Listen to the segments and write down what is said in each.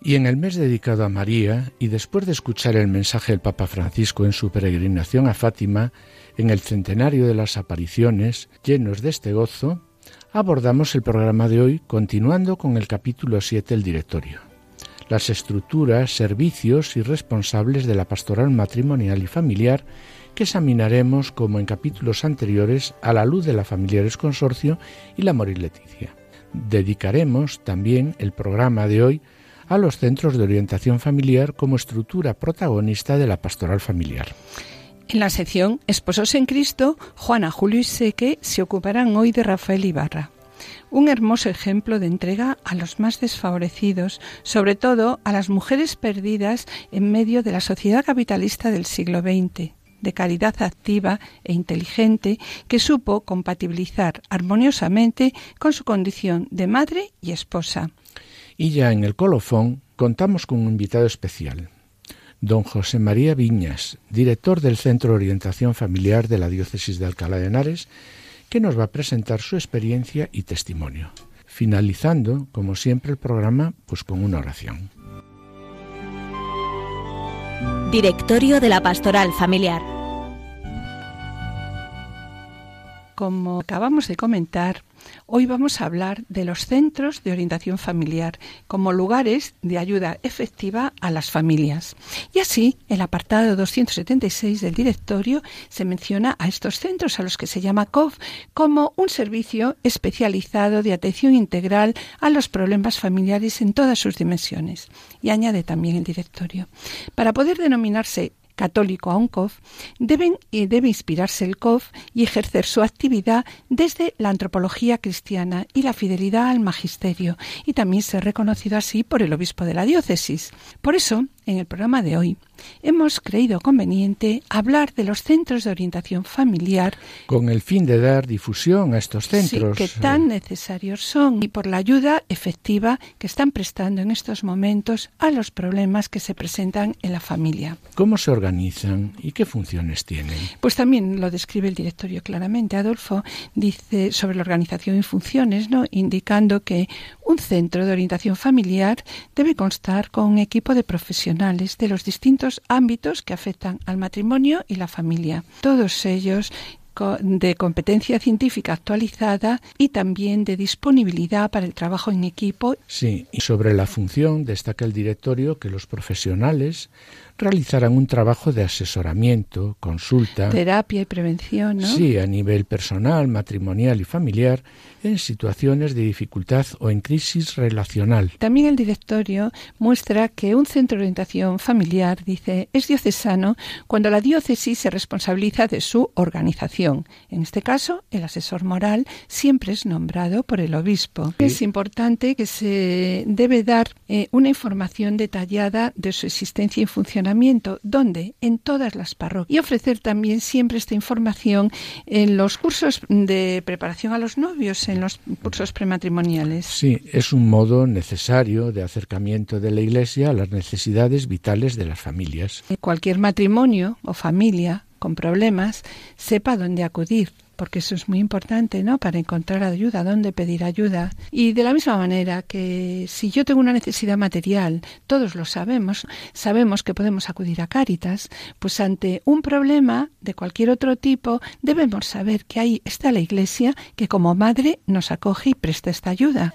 Y en el mes dedicado a María, y después de escuchar el mensaje del Papa Francisco en su peregrinación a Fátima, en el centenario de las apariciones, llenos de este gozo, abordamos el programa de hoy continuando con el capítulo 7 del directorio. Las estructuras, servicios y responsables de la pastoral matrimonial y familiar que examinaremos como en capítulos anteriores a la luz de la Familiares Consorcio y la Morir Leticia. Dedicaremos también el programa de hoy a los centros de orientación familiar como estructura protagonista de la pastoral familiar. En la sección Esposos en Cristo, Juana, Julio y Seque se ocuparán hoy de Rafael Ibarra. Un hermoso ejemplo de entrega a los más desfavorecidos, sobre todo a las mujeres perdidas en medio de la sociedad capitalista del siglo XX, de caridad activa e inteligente que supo compatibilizar armoniosamente con su condición de madre y esposa. Y ya en el colofón contamos con un invitado especial, don José María Viñas, director del Centro de Orientación Familiar de la Diócesis de Alcalá de Henares, que nos va a presentar su experiencia y testimonio. Finalizando, como siempre, el programa pues con una oración. Directorio de la Pastoral Familiar. Como acabamos de comentar, Hoy vamos a hablar de los centros de orientación familiar como lugares de ayuda efectiva a las familias. Y así, el apartado 276 del directorio se menciona a estos centros a los que se llama COF como un servicio especializado de atención integral a los problemas familiares en todas sus dimensiones. Y añade también el directorio. Para poder denominarse católico a un COF, deben, y debe inspirarse el COF y ejercer su actividad desde la antropología cristiana y la fidelidad al magisterio, y también ser reconocido así por el obispo de la diócesis. Por eso, en el programa de hoy hemos creído conveniente hablar de los centros de orientación familiar con el fin de dar difusión a estos centros que tan necesarios son y por la ayuda efectiva que están prestando en estos momentos a los problemas que se presentan en la familia. ¿Cómo se organizan y qué funciones tienen? Pues también lo describe el directorio claramente. Adolfo dice sobre la organización y funciones, ¿no? indicando que un centro de orientación familiar debe constar con un equipo de profesionales de los distintos ámbitos que afectan al matrimonio y la familia. Todos ellos de competencia científica actualizada y también de disponibilidad para el trabajo en equipo. Sí, y sobre la función destaca el directorio que los profesionales realizarán un trabajo de asesoramiento, consulta, terapia y prevención, ¿no? Sí, a nivel personal, matrimonial y familiar en situaciones de dificultad o en crisis relacional. También el directorio muestra que un centro de orientación familiar, dice, es diocesano cuando la diócesis se responsabiliza de su organización. En este caso, el asesor moral siempre es nombrado por el obispo. Es importante que se debe dar eh, una información detallada de su existencia y funcionamiento, donde en todas las parroquias, y ofrecer también siempre esta información en los cursos de preparación a los novios en los cursos prematrimoniales. Sí, es un modo necesario de acercamiento de la Iglesia a las necesidades vitales de las familias. Cualquier matrimonio o familia con problemas sepa dónde acudir porque eso es muy importante, ¿no? Para encontrar ayuda, dónde pedir ayuda. Y de la misma manera que si yo tengo una necesidad material, todos lo sabemos, sabemos que podemos acudir a Cáritas, pues ante un problema de cualquier otro tipo, debemos saber que ahí está la Iglesia que como madre nos acoge y presta esta ayuda.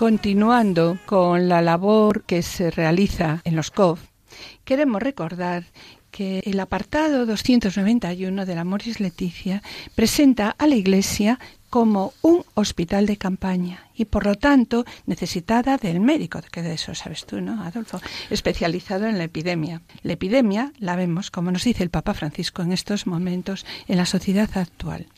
Continuando con la labor que se realiza en los COF, queremos recordar que el apartado 291 de la Moris Leticia presenta a la Iglesia como un hospital de campaña y por lo tanto necesitada del médico, que de eso sabes tú, ¿no, Adolfo? Especializado en la epidemia. La epidemia la vemos, como nos dice el Papa Francisco en estos momentos, en la sociedad actual.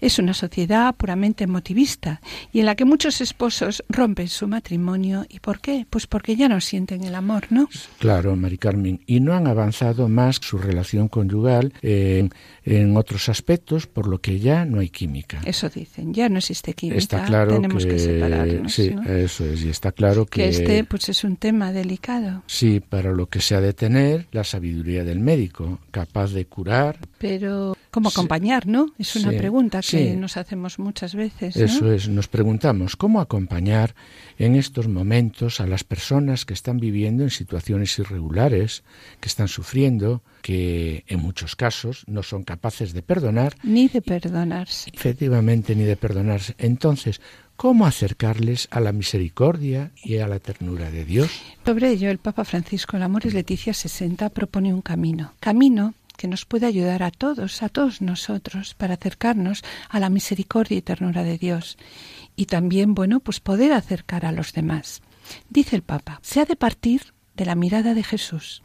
Es una sociedad puramente emotivista y en la que muchos esposos rompen su matrimonio. ¿Y por qué? Pues porque ya no sienten el amor, ¿no? Claro, Mari Carmen. Y no han avanzado más su relación conyugal en, en otros aspectos, por lo que ya no hay química. Eso dicen, ya no existe química. Está claro tenemos que, que separarnos. sí, ¿no? eso es, y está claro que, que este pues es un tema delicado. sí, para lo que se ha de tener la sabiduría del médico, capaz de curar. Pero, ¿cómo Sí. acompañar, no? Es una Sí, pregunta que sí. nos hacemos muchas veces. ¿no? Eso es, nos preguntamos cómo acompañar en estos momentos a las personas que están viviendo en situaciones irregulares, que están sufriendo, que en muchos casos no son capaces de perdonar, Ni de perdonarse. efectivamente, ni de perdonarse. Entonces, ¿cómo acercarles a la misericordia y a la ternura de Dios? Sobre ello, el Papa Francisco en Amores Leticia 60 propone un camino. Camino que nos puede ayudar a todos, a todos nosotros, para acercarnos a la misericordia y ternura de Dios. Y también, bueno, pues poder acercar a los demás. Dice el Papa, se ha de partir de la mirada de Jesús.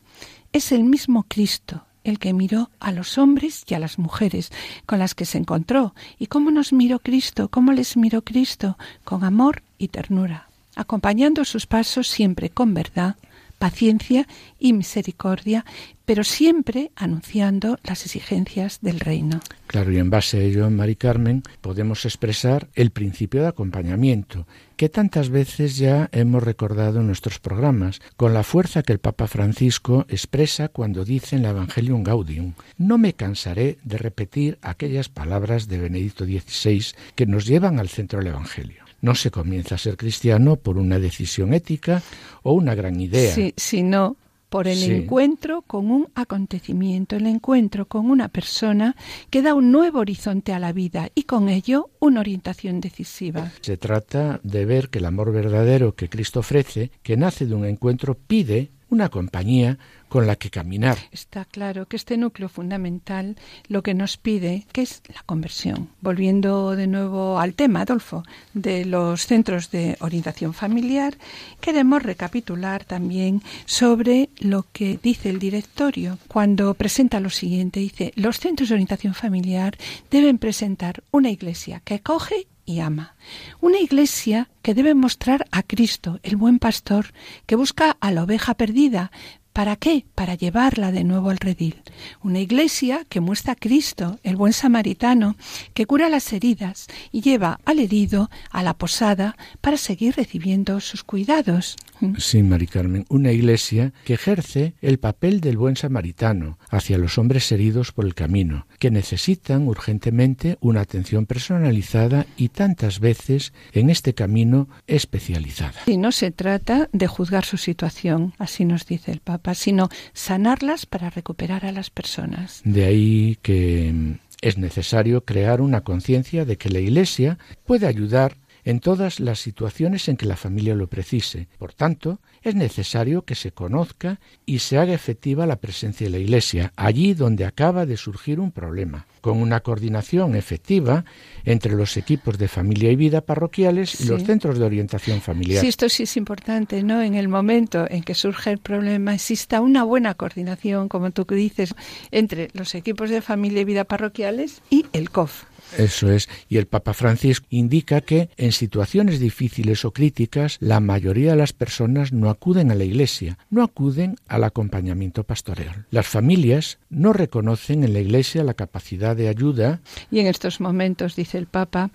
Es el mismo Cristo el que miró a los hombres y a las mujeres con las que se encontró. ¿Y cómo nos miró Cristo? ¿Cómo les miró Cristo? Con amor y ternura, acompañando sus pasos siempre con verdad, paciencia y misericordia, pero siempre anunciando las exigencias del reino. Claro, y en base a ello, Mari Carmen, podemos expresar el principio de acompañamiento, que tantas veces ya hemos recordado en nuestros programas, con la fuerza que el Papa Francisco expresa cuando dice en el Evangelium Gaudium, no me cansaré de repetir aquellas palabras de Benedicto XVI que nos llevan al centro del Evangelio. No se comienza a ser cristiano por una decisión ética o una gran idea. Sí, sino por el Sí. encuentro con un acontecimiento, el encuentro con una persona que da un nuevo horizonte a la vida y con ello una orientación decisiva. Se trata de ver que el amor verdadero que Cristo ofrece, que nace de un encuentro, pide una compañía con la que caminar. Está claro que este núcleo fundamental lo que nos pide que es la conversión. Volviendo de nuevo al tema, Adolfo, de los centros de orientación familiar, queremos recapitular también sobre lo que dice el directorio cuando presenta lo siguiente. Dice, los centros de orientación familiar deben presentar una iglesia que acoge y ama. Una iglesia que debe mostrar a Cristo, el buen pastor, que busca a la oveja perdida. ¿Para qué? Para llevarla de nuevo al redil. Una iglesia que muestra a Cristo, el buen samaritano, que cura las heridas y lleva al herido a la posada para seguir recibiendo sus cuidados. Sí, Mari Carmen, una iglesia que ejerce el papel del buen samaritano hacia los hombres heridos por el camino, que necesitan urgentemente una atención personalizada y tantas veces en este camino especializada. Y no se trata de juzgar su situación, así nos dice el Papa, sino sanarlas para recuperar a las personas. De ahí que mm, es necesario crear una conciencia de que la Iglesia puede ayudar en todas las situaciones en que la familia lo precise. Por tanto, es necesario que se conozca y se haga efectiva la presencia de la Iglesia, allí donde acaba de surgir un problema, con una coordinación efectiva entre los equipos de familia y vida parroquiales y los centros de orientación familiar. Sí, esto sí es importante, ¿no? En el momento en que surge el problema, exista una buena coordinación, como tú dices, entre los equipos de familia y vida parroquiales y el COF. Eso es. Y el Papa Francisco indica que en situaciones difíciles o críticas la mayoría de las personas no acuden a la Iglesia, no acuden al acompañamiento pastoral. Las familias no reconocen en la Iglesia la capacidad de ayuda. Y en estos momentos, dice el Papa,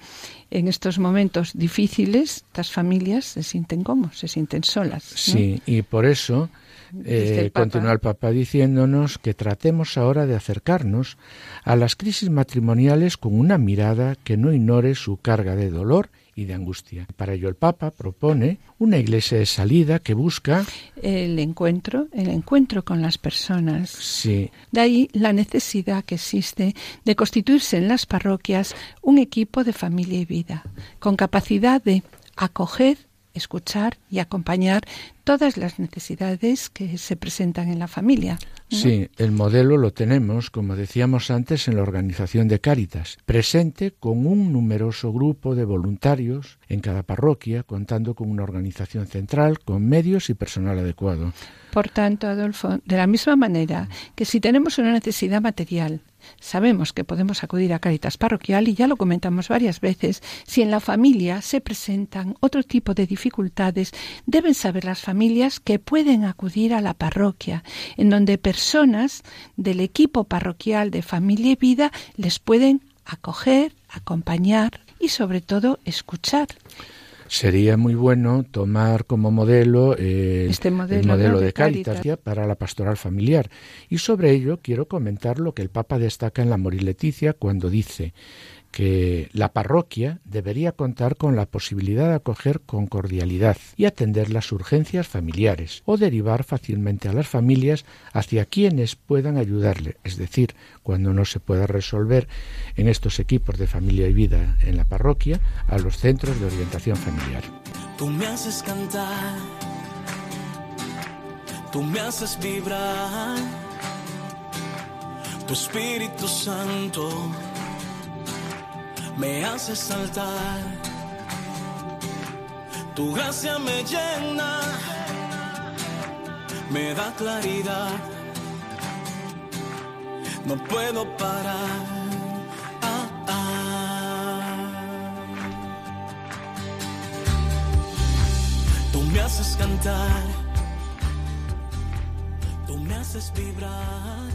en estos momentos difíciles, estas familias se sienten como, se sienten solas. ¿no? Sí, y por eso eh, el continúa el Papa diciéndonos que tratemos ahora de acercarnos a las crisis matrimoniales con una mirada que no ignore su carga de dolor y y de angustia. Para ello el Papa propone una iglesia de salida que busca el encuentro, el encuentro con las personas. Sí. De ahí la necesidad que existe de constituirse en las parroquias un equipo de familia y vida, con capacidad de acoger escuchar y acompañar todas las necesidades que se presentan en la familia. Sí, el modelo lo tenemos, como decíamos antes, en la organización de Cáritas, presente con un numeroso grupo de voluntarios en cada parroquia, contando con una organización central, con medios y personal adecuado. Por tanto, Adolfo, de la misma manera que si tenemos una necesidad material, Sabemos que podemos acudir a Caritas Parroquial y ya lo comentamos varias veces. Si en la familia se presentan otro tipo de dificultades, deben saber las familias que pueden acudir a la parroquia, en donde personas del equipo parroquial de familia y vida les pueden acoger, acompañar y sobre todo escuchar sería muy bueno tomar como modelo, este modelo, el modelo de, de Cáritas para la pastoral familiar. Y sobre ello quiero comentar lo que el Papa destaca en la Morir Leticia cuando dice que la parroquia debería contar con la posibilidad de acoger con cordialidad y atender las urgencias familiares o derivar fácilmente a las familias hacia quienes puedan ayudarle, es decir, cuando no se pueda resolver en estos equipos de familia y vida en la parroquia, a los centros de orientación familiar. Tú me haces cantar, tú me haces vibrar, tu Espíritu Santo me hace saltar. Tu gracia me llena, me da claridad. No puedo parar. Ah, ah. Tú me haces cantar, tú me haces vibrar.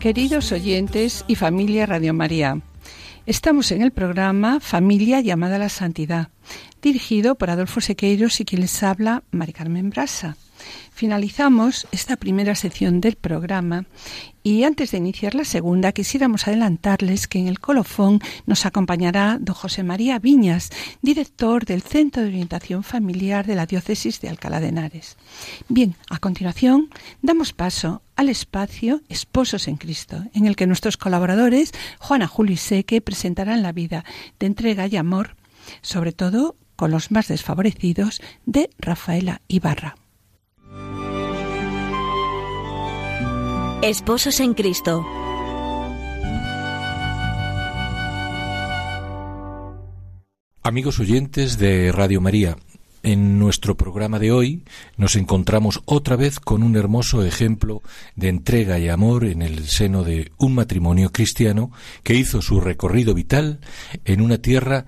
Queridos oyentes y familia Radio María, Estamos en el programa Familia llamada a la Santidad, dirigido por Adolfo Sequeiros y quien les habla, Mari Carmen Brasa. Finalizamos esta primera sección del programa y antes de iniciar la segunda quisiéramos adelantarles que en el colofón nos acompañará don José María Viñas, director del Centro de Orientación Familiar de la Diócesis de Alcalá de Henares. Bien, a continuación damos paso al espacio Esposos en Cristo, en el que nuestros colaboradores, Juana Julio y Seque, presentarán la vida de entrega y amor, sobre todo con los más desfavorecidos, de Rafaela Ibarra. Esposos en Cristo. Amigos oyentes de Radio María, en nuestro programa de hoy nos encontramos otra vez con un hermoso ejemplo de entrega y amor en el seno de un matrimonio cristiano que hizo su recorrido vital en una tierra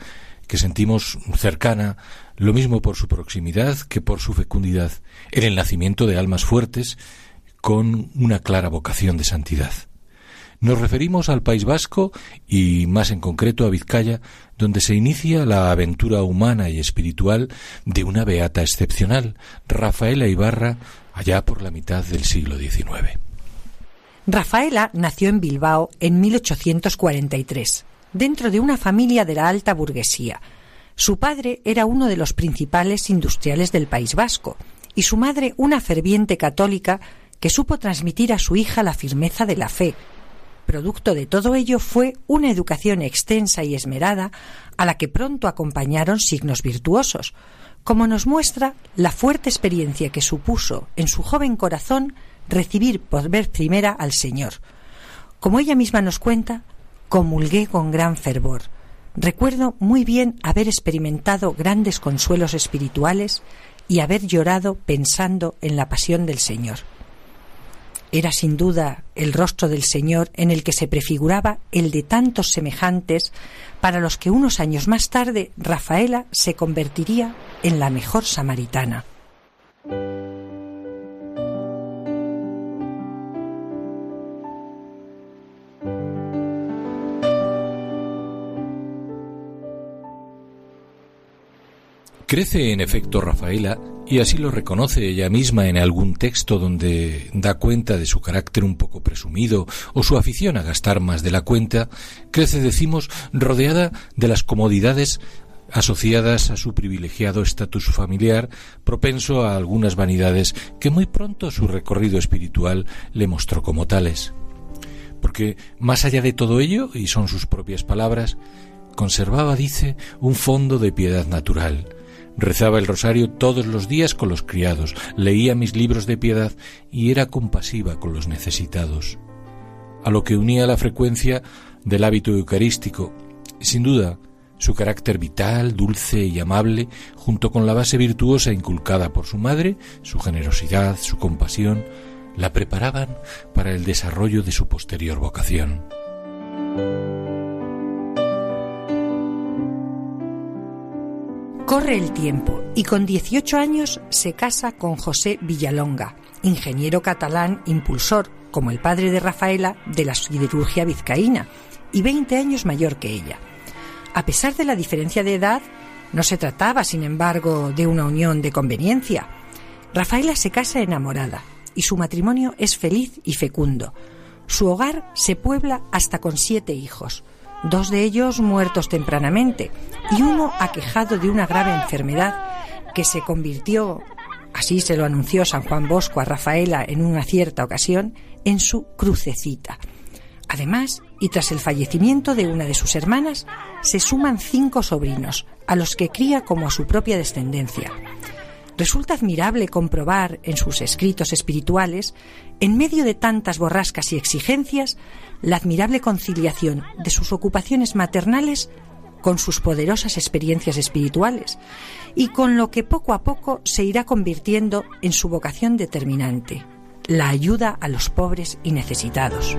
que sentimos cercana, lo mismo por su proximidad que por su fecundidad, en el nacimiento de almas fuertes con una clara vocación de santidad. Nos referimos al País Vasco y más en concreto a Vizcaya, donde se inicia la aventura humana y espiritual de una beata excepcional, Rafaela Ibarra, allá por la mitad del siglo XIX. Rafaela nació en Bilbao en 1843, dentro de una familia de la alta burguesía. Su padre era uno de los principales industriales del País Vasco y su madre una ferviente católica que supo transmitir a su hija la firmeza de la fe. Producto de todo ello fue una educación extensa y esmerada a la que pronto acompañaron signos virtuosos, como nos muestra la fuerte experiencia que supuso en su joven corazón recibir por vez primera al Señor. Como ella misma nos cuenta, comulgué con gran fervor. Recuerdo muy bien haber experimentado grandes consuelos espirituales y haber llorado pensando en la pasión del Señor. Era sin duda el rostro del Señor en el que se prefiguraba el de tantos semejantes para los que unos años más tarde Rafaela se convertiría en la mejor samaritana. Crece en efecto Rafaela, y así lo reconoce ella misma en algún texto donde da cuenta de su carácter un poco presumido o su afición a gastar más de la cuenta, crece, decimos, rodeada de las comodidades asociadas a su privilegiado estatus familiar, propenso a algunas vanidades que muy pronto su recorrido espiritual le mostró como tales. Porque más allá de todo ello, y son sus propias palabras, conservaba, dice, un fondo de piedad natural, Rezaba el rosario todos los días con los criados, leía mis libros de piedad y era compasiva con los necesitados. A lo que unía la frecuencia del hábito eucarístico, sin duda, su carácter vital, dulce y amable, junto con la base virtuosa inculcada por su madre, su generosidad, su compasión, la preparaban para el desarrollo de su posterior vocación. Corre el tiempo y con 18 años se casa con José Villalonga, ingeniero catalán impulsor, como el padre de Rafaela, de la siderurgia vizcaína, y 20 años mayor que ella. A pesar de la diferencia de edad, no se trataba, sin embargo, de una unión de conveniencia. Rafaela se casa enamorada y su matrimonio es feliz y fecundo. Su hogar se puebla hasta con siete hijos, dos de ellos muertos tempranamente y uno aquejado de una grave enfermedad que se convirtió, así se lo anunció San Juan Bosco a Rafaela en una cierta ocasión, en su crucecita. Además, y tras el fallecimiento de una de sus hermanas, se suman cinco sobrinos, a los que cría como a su propia descendencia. Resulta admirable comprobar en sus escritos espirituales, en medio de tantas borrascas y exigencias, la admirable conciliación de sus ocupaciones maternales con sus poderosas experiencias espirituales y con lo que poco a poco se irá convirtiendo en su vocación determinante, la ayuda a los pobres y necesitados.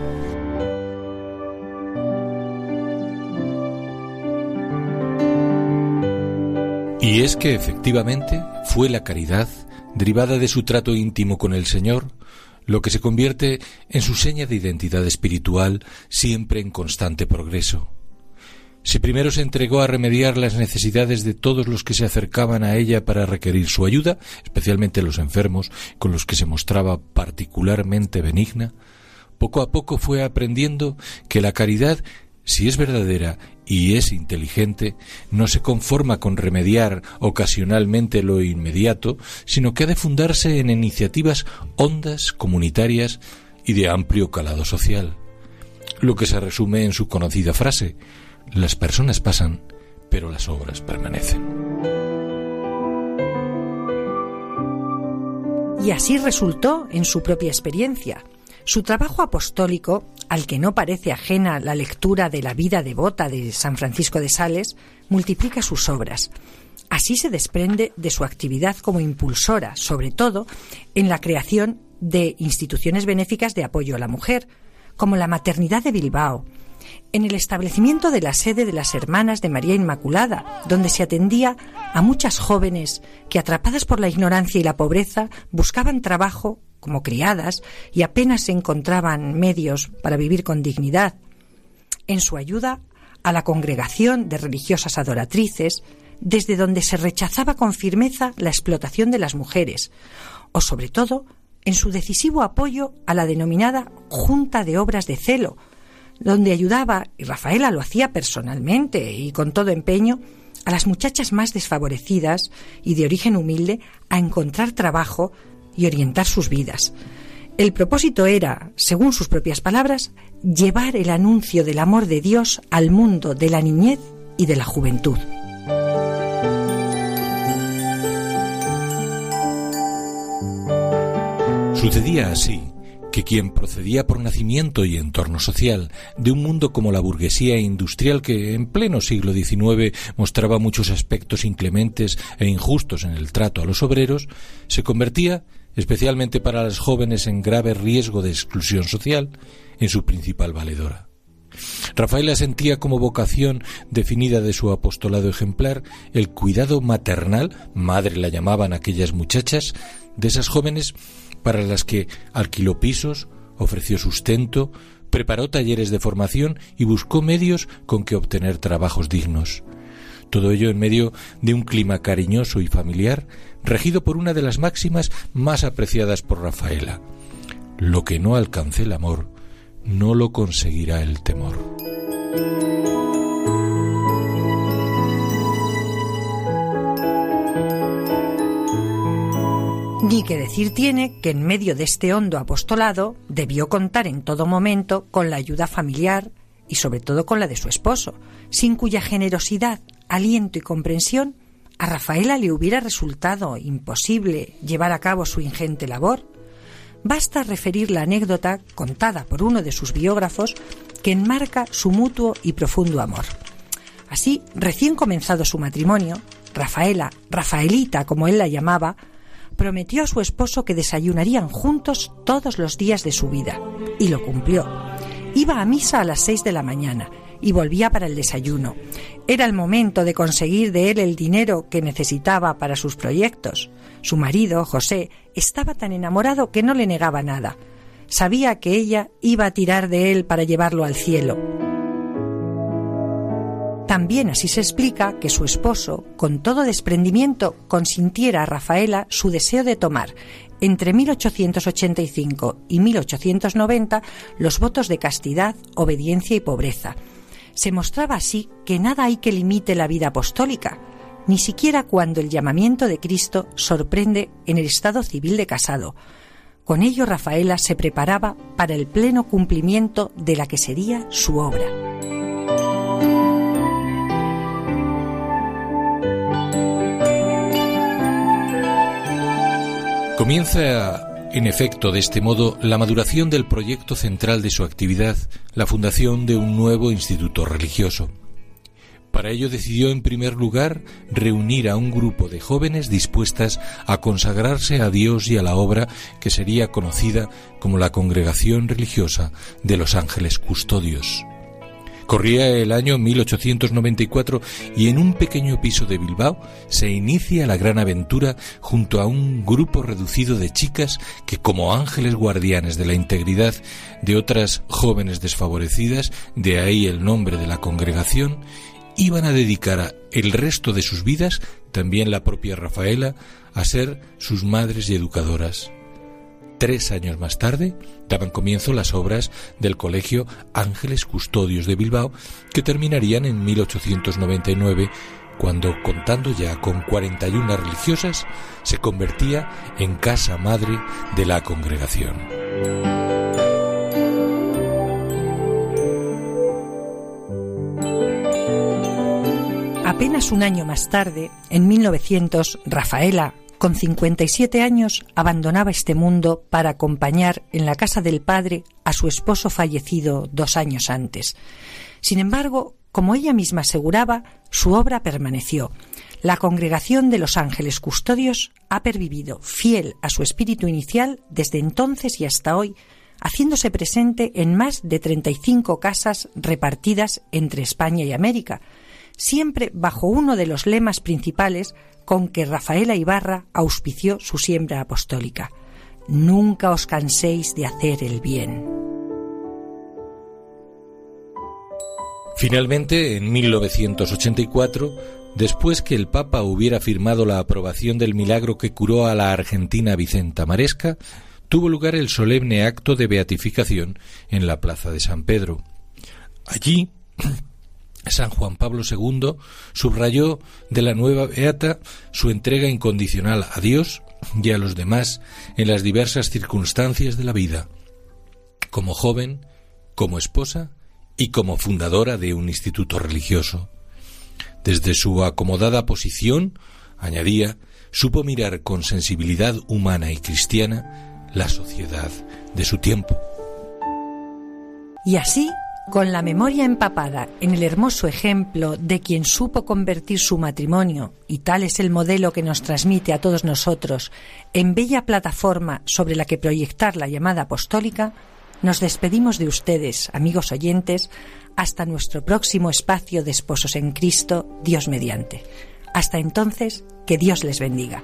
Y es que efectivamente fue la caridad, derivada de su trato íntimo con el Señor, lo que se convierte en su seña de identidad espiritual siempre en constante progreso. Si primero se entregó a remediar las necesidades de todos los que se acercaban a ella para requerir su ayuda, especialmente los enfermos, con los que se mostraba particularmente benigna, poco a poco fue aprendiendo que la caridad, si es verdadera y es inteligente, no se conforma con remediar ocasionalmente lo inmediato, sino que ha de fundarse en iniciativas hondas, comunitarias y de amplio calado social. Lo que se resume en su conocida frase, las personas pasan, pero las obras permanecen. Y así resultó en su propia experiencia. Su trabajo apostólico, al que no parece ajena la lectura de la vida devota de San Francisco de Sales, multiplica sus obras. Así se desprende de su actividad como impulsora, sobre todo en la creación de instituciones benéficas de apoyo a la mujer, como la Maternidad de Bilbao, en el establecimiento de la sede de las Hermanas de María Inmaculada, donde se atendía a muchas jóvenes que, atrapadas por la ignorancia y la pobreza, buscaban trabajo como criadas y apenas se encontraban medios para vivir con dignidad, en su ayuda a la congregación de religiosas adoratrices, desde donde se rechazaba con firmeza la explotación de las mujeres, o sobre todo en su decisivo apoyo a la denominada Junta de Obras de Celo, donde ayudaba, y Rafaela lo hacía personalmente y con todo empeño, a las muchachas más desfavorecidas y de origen humilde a encontrar trabajo y orientar sus vidas. El propósito era, según sus propias palabras, llevar el anuncio del amor de Dios al mundo de la niñez y de la juventud. Sucedía así que quien procedía por nacimiento y entorno social de un mundo como la burguesía industrial que en pleno siglo XIX mostraba muchos aspectos inclementes e injustos en el trato a los obreros, se convertía especialmente para las jóvenes en grave riesgo de exclusión social, en su principal valedora. Rafaela sentía como vocación definida de su apostolado ejemplar el cuidado maternal, madre la llamaban aquellas muchachas, de esas jóvenes para las que alquiló pisos, ofreció sustento, preparó talleres de formación y buscó medios con que obtener trabajos dignos. Todo ello en medio de un clima cariñoso y familiar, regido por una de las máximas más apreciadas por Rafaela. Lo que no alcance el amor, no lo conseguirá el temor. Ni que decir tiene que en medio de este hondo apostolado debió contar en todo momento con la ayuda familiar y sobre todo con la de su esposo, sin cuya generosidad, aliento y comprensión a Rafaela le hubiera resultado imposible llevar a cabo su ingente labor. Basta referir la anécdota contada por uno de sus biógrafos que enmarca su mutuo y profundo amor. Así, recién comenzado su matrimonio, Rafaela, Rafaelita como él la llamaba, prometió a su esposo que desayunarían juntos todos los días de su vida, y lo cumplió. Iba a misa a las seis de la mañana y volvía para el desayuno. Era el momento de conseguir de él el dinero que necesitaba para sus proyectos. Su marido, José, estaba tan enamorado que no le negaba nada. Sabía que ella iba a tirar de él para llevarlo al cielo. También así se explica que su esposo, con todo desprendimiento, consintiera a Rafaela su deseo de tomar, entre 1885 y 1890, los votos de castidad, obediencia y pobreza. Se mostraba así que nada hay que limite la vida apostólica, ni siquiera cuando el llamamiento de Cristo sorprende en el estado civil de casado. Con ello Rafaela se preparaba para el pleno cumplimiento de la que sería su obra. Comienza, en efecto, de este modo, la maduración del proyecto central de su actividad, la fundación de un nuevo instituto religioso. Para ello decidió, en primer lugar, reunir a un grupo de jóvenes dispuestas a consagrarse a Dios y a la obra que sería conocida como la Congregación Religiosa de los Ángeles Custodios. Corría el año 1894 y en un pequeño piso de Bilbao se inicia la gran aventura junto a un grupo reducido de chicas que como ángeles guardianes de la integridad de otras jóvenes desfavorecidas, de ahí el nombre de la congregación, iban a dedicar el resto de sus vidas, también la propia Rafaela, a ser sus madres y educadoras. Tres años más tarde daban comienzo las obras del Colegio Ángeles Custodios de Bilbao, que terminarían en 1899, cuando, contando ya con 41 religiosas, se convertía en casa madre de la congregación. Apenas un año más tarde, en 1900, Rafaela, con 57 años abandonaba este mundo para acompañar en la casa del padre a su esposo fallecido dos años antes. Sin embargo, como ella misma aseguraba, su obra permaneció. La congregación de los ángeles custodios ha pervivido fiel a su espíritu inicial desde entonces y hasta hoy, haciéndose presente en más de 35 casas repartidas entre España y América, siempre bajo uno de los lemas principales con que Rafaela Ibarra auspició su siembra apostólica. Nunca os canséis de hacer el bien. Finalmente, en 1984, después que el Papa hubiera firmado la aprobación del milagro que curó a la argentina Vicenta Maresca, tuvo lugar el solemne acto de beatificación en la Plaza de San Pedro. Allí, San Juan Pablo II subrayó de la nueva beata su entrega incondicional a Dios y a los demás en las diversas circunstancias de la vida, como joven, como esposa y como fundadora de un instituto religioso. Desde su acomodada posición, añadía, supo mirar con sensibilidad humana y cristiana la sociedad de su tiempo. Y así con la memoria empapada en el hermoso ejemplo de quien supo convertir su matrimonio, y tal es el modelo que nos transmite a todos nosotros, en bella plataforma sobre la que proyectar la llamada apostólica, nos despedimos de ustedes, amigos oyentes, hasta nuestro próximo espacio de esposos en Cristo, Dios mediante. Hasta entonces, que Dios les bendiga.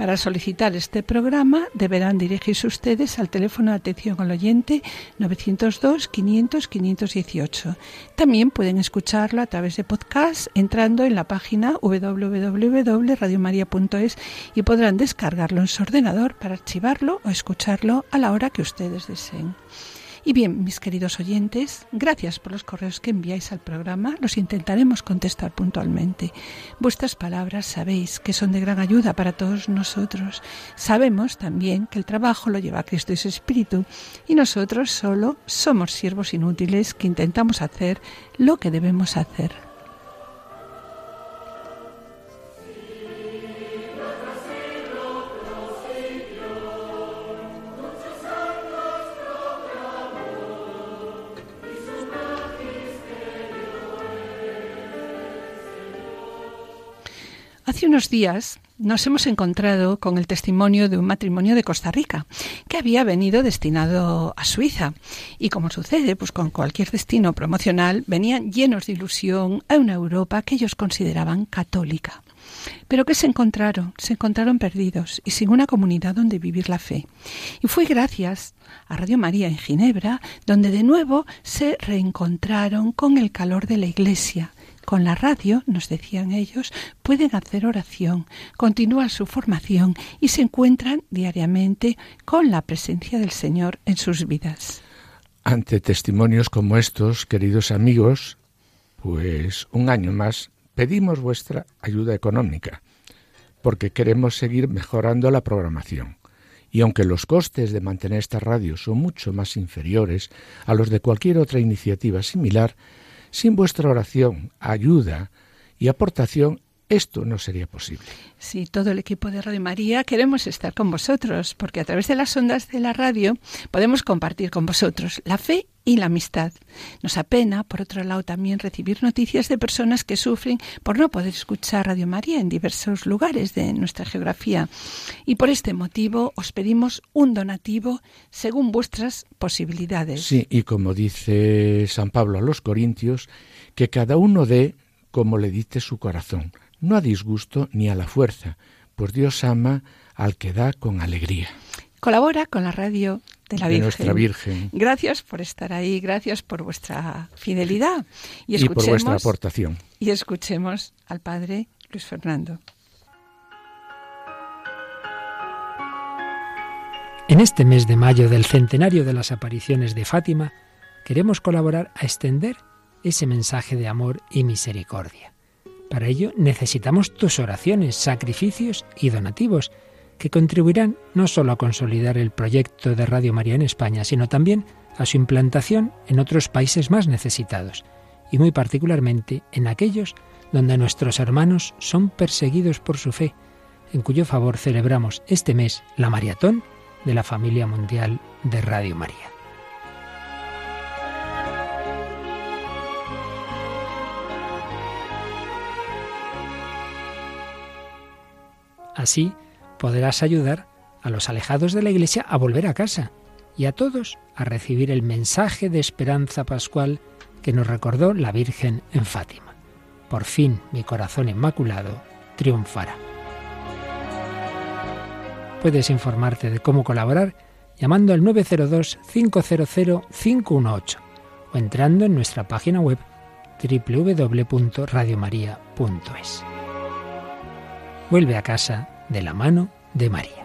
Para solicitar este programa deberán dirigirse ustedes al teléfono de atención al oyente 902 500 518. También pueden escucharlo a través de podcast entrando en la página www.radiomaria.es y podrán descargarlo en su ordenador para archivarlo o escucharlo a la hora que ustedes deseen. Y bien, mis queridos oyentes, gracias por los correos que enviáis al programa. Los intentaremos contestar puntualmente. Vuestras palabras sabéis que son de gran ayuda para todos nosotros. Sabemos también que el trabajo lo lleva Cristo y su Espíritu y nosotros solo somos siervos inútiles que intentamos hacer lo que debemos hacer. Hace unos días nos hemos encontrado con el testimonio de un matrimonio de Costa Rica que había venido destinado a Suiza y como sucede pues con cualquier destino promocional venían llenos de ilusión a una Europa que ellos consideraban católica. Pero ¿qué se encontraron? Se encontraron perdidos y sin una comunidad donde vivir la fe. Y fue gracias a Radio María en Ginebra donde de nuevo se reencontraron con el calor de la Iglesia con la radio, nos decían ellos, pueden hacer oración, continuar su formación y se encuentran diariamente con la presencia del Señor en sus vidas. Ante testimonios como estos, queridos amigos, pues un año más pedimos vuestra ayuda económica, porque queremos seguir mejorando la programación. Y aunque los costes de mantener esta radio son mucho más inferiores a los de cualquier otra iniciativa similar, sin vuestra oración, ayuda y aportación, esto no sería posible. Sí, todo el equipo de Radio María queremos estar con vosotros, porque a través de las ondas de la radio podemos compartir con vosotros la fe y la amistad. Nos apena, por otro lado, también recibir noticias de personas que sufren por no poder escuchar Radio María en diversos lugares de nuestra geografía. Y por este motivo os pedimos un donativo según vuestras posibilidades. Sí, y como dice San Pablo a los Corintios, que cada uno dé como le dicte su corazón, no a disgusto ni a la fuerza, pues Dios ama al que da con alegría. Colabora con la radio de la Virgen. nuestra Virgen. Gracias por estar ahí, gracias por vuestra fidelidad. Y, por vuestra aportación. Y escuchemos al Padre Luis Fernando. En este mes de mayo del centenario de las apariciones de Fátima, queremos colaborar a extender ese mensaje de amor y misericordia. Para ello necesitamos tus oraciones, sacrificios y donativos que contribuirán no solo a consolidar el proyecto de Radio María en España, sino también a su implantación en otros países más necesitados, y muy particularmente en aquellos donde nuestros hermanos son perseguidos por su fe, en cuyo favor celebramos este mes la maratón de la familia mundial de Radio María. Así, podrás ayudar a los alejados de la Iglesia a volver a casa y a todos a recibir el mensaje de esperanza pascual que nos recordó la Virgen en Fátima. Por fin mi corazón inmaculado triunfará. Puedes informarte de cómo colaborar llamando al 902-500-518 o entrando en nuestra página web www.radiomaria.es. Vuelve a casa de la mano de María.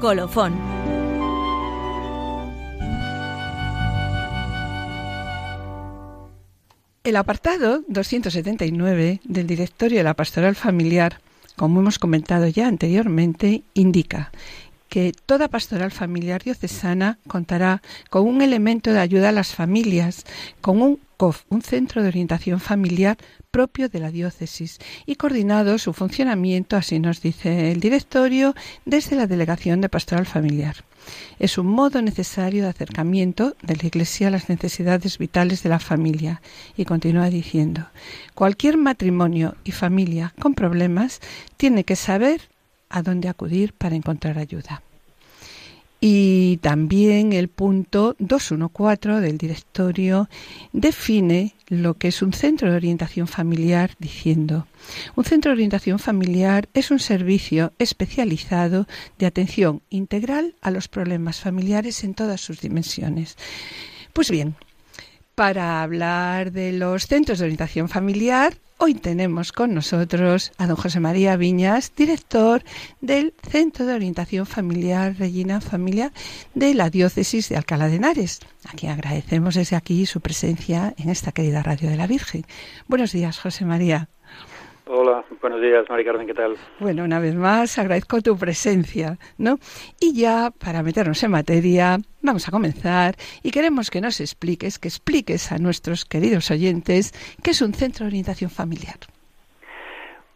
Colofón. El apartado 279 del Directorio de la Pastoral Familiar, como hemos comentado ya anteriormente, indica que toda pastoral familiar diocesana contará con un elemento de ayuda a las familias, con un COF, un centro de orientación familiar propio de la diócesis y coordinado su funcionamiento, así nos dice el directorio, desde la Delegación de Pastoral Familiar. Es un modo necesario de acercamiento de la Iglesia a las necesidades vitales de la familia. Y continúa diciendo, cualquier matrimonio y familia con problemas tiene que saber a dónde acudir para encontrar ayuda. Y también el punto 214 del directorio define lo que es un centro de orientación familiar diciendo, un centro de orientación familiar es un servicio especializado de atención integral a los problemas familiares en todas sus dimensiones. Pues bien, para hablar de los centros de orientación familiar, Hoy tenemos con nosotros a don José María Viñas, director del Centro de Orientación Familiar Regina Familia de la Diócesis de Alcalá de Henares, a quien agradecemos desde aquí su presencia en esta querida Radio de la Virgen. Buenos días, José María. Hola, buenos días, Mari Carmen, ¿qué tal? Bueno, una vez más agradezco tu presencia, ¿no? Y ya para meternos en materia, vamos a comenzar y queremos que nos expliques, que expliques a nuestros queridos oyentes qué es un centro de orientación familiar.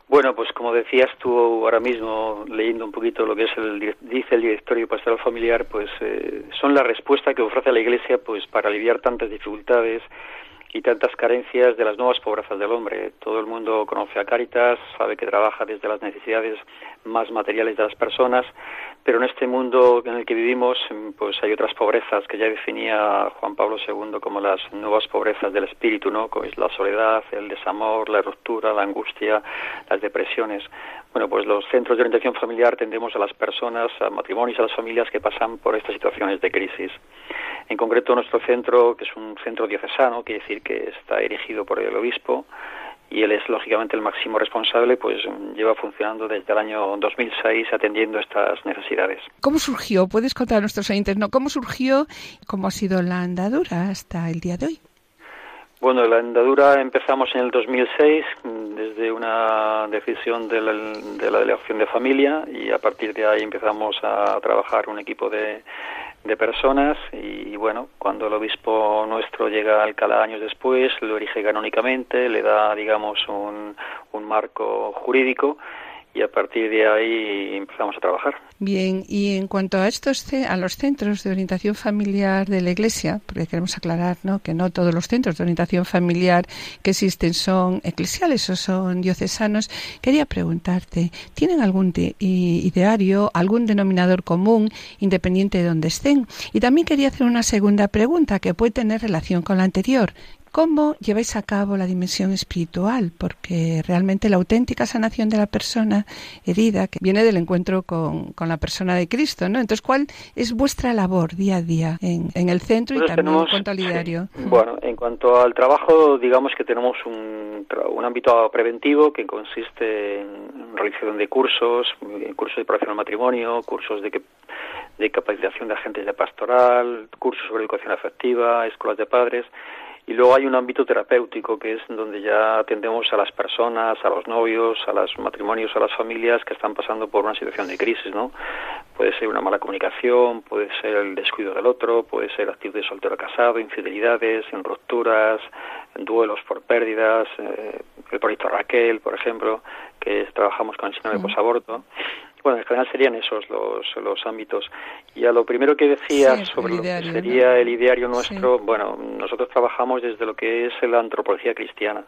Bueno, pues como decías tú ahora mismo, leyendo un poquito lo que es el, dice el directorio pastoral familiar, pues eh, son la respuesta que ofrece la Iglesia pues para aliviar tantas dificultades y tantas carencias de las nuevas pobrezas del hombre. Todo el mundo conoce a Cáritas, sabe que trabaja desde las necesidades más materiales de las personas, pero en este mundo en el que vivimos, pues hay otras pobrezas que ya definía Juan Pablo II como las nuevas pobrezas del espíritu, ¿no? Como es la soledad, el desamor, la ruptura, la angustia, las depresiones. Bueno, pues los centros de orientación familiar tendemos a las personas, a matrimonios, a las familias que pasan por estas situaciones de crisis. En concreto, nuestro centro, que es un centro diocesano, quiere decir que está erigido por el obispo, y él es lógicamente el máximo responsable, pues lleva funcionando desde el año 2006 atendiendo estas necesidades. ¿Cómo surgió? ¿Puedes contar a nuestros oyentes, no? ¿Cómo surgió? ¿Cómo ha sido la andadura hasta el día de hoy? Bueno, la andadura empezamos en el 2006 desde una decisión de la, de la delegación de familia y a partir de ahí empezamos a trabajar un equipo de de personas y bueno, cuando el obispo nuestro llega a Alcalá años después, lo erige canónicamente, le da, digamos, un, un marco jurídico y a partir de ahí empezamos a trabajar. Bien, y en cuanto a estos a los centros de orientación familiar de la Iglesia, porque queremos aclarar ¿no? que no todos los centros de orientación familiar que existen son eclesiales o son diocesanos, quería preguntarte, ¿tienen algún ideario, algún denominador común, independiente de donde estén? Y también quería hacer una segunda pregunta que puede tener relación con la anterior, ¿Cómo lleváis a cabo la dimensión espiritual? Porque realmente la auténtica sanación de la persona herida, que viene del encuentro con, la persona de Cristo, ¿no? Entonces, ¿cuál es vuestra labor día a día en, el centro y también en cuanto al ideario? Bueno, en cuanto al trabajo, digamos que tenemos un, un ámbito preventivo que consiste en realización de cursos, cursos de preparación al matrimonio, cursos de, de capacitación de agentes de pastoral, cursos sobre educación afectiva, escuelas de padres, y luego hay un ámbito terapéutico que es donde ya atendemos a las personas, a los novios, a los matrimonios, a las familias que están pasando por una situación de crisis, ¿no? Puede ser una mala comunicación, puede ser el descuido del otro, puede ser actitud de soltero casado, infidelidades, rupturas, duelos por pérdidas, eh, el proyecto Raquel, por ejemplo, que trabajamos con el síndrome de posaborto. Bueno, en general serían esos los, los ámbitos. Y a lo primero que decía sobre lo que sería el ideario nuestro, bueno, nosotros trabajamos desde lo que es la antropología cristiana.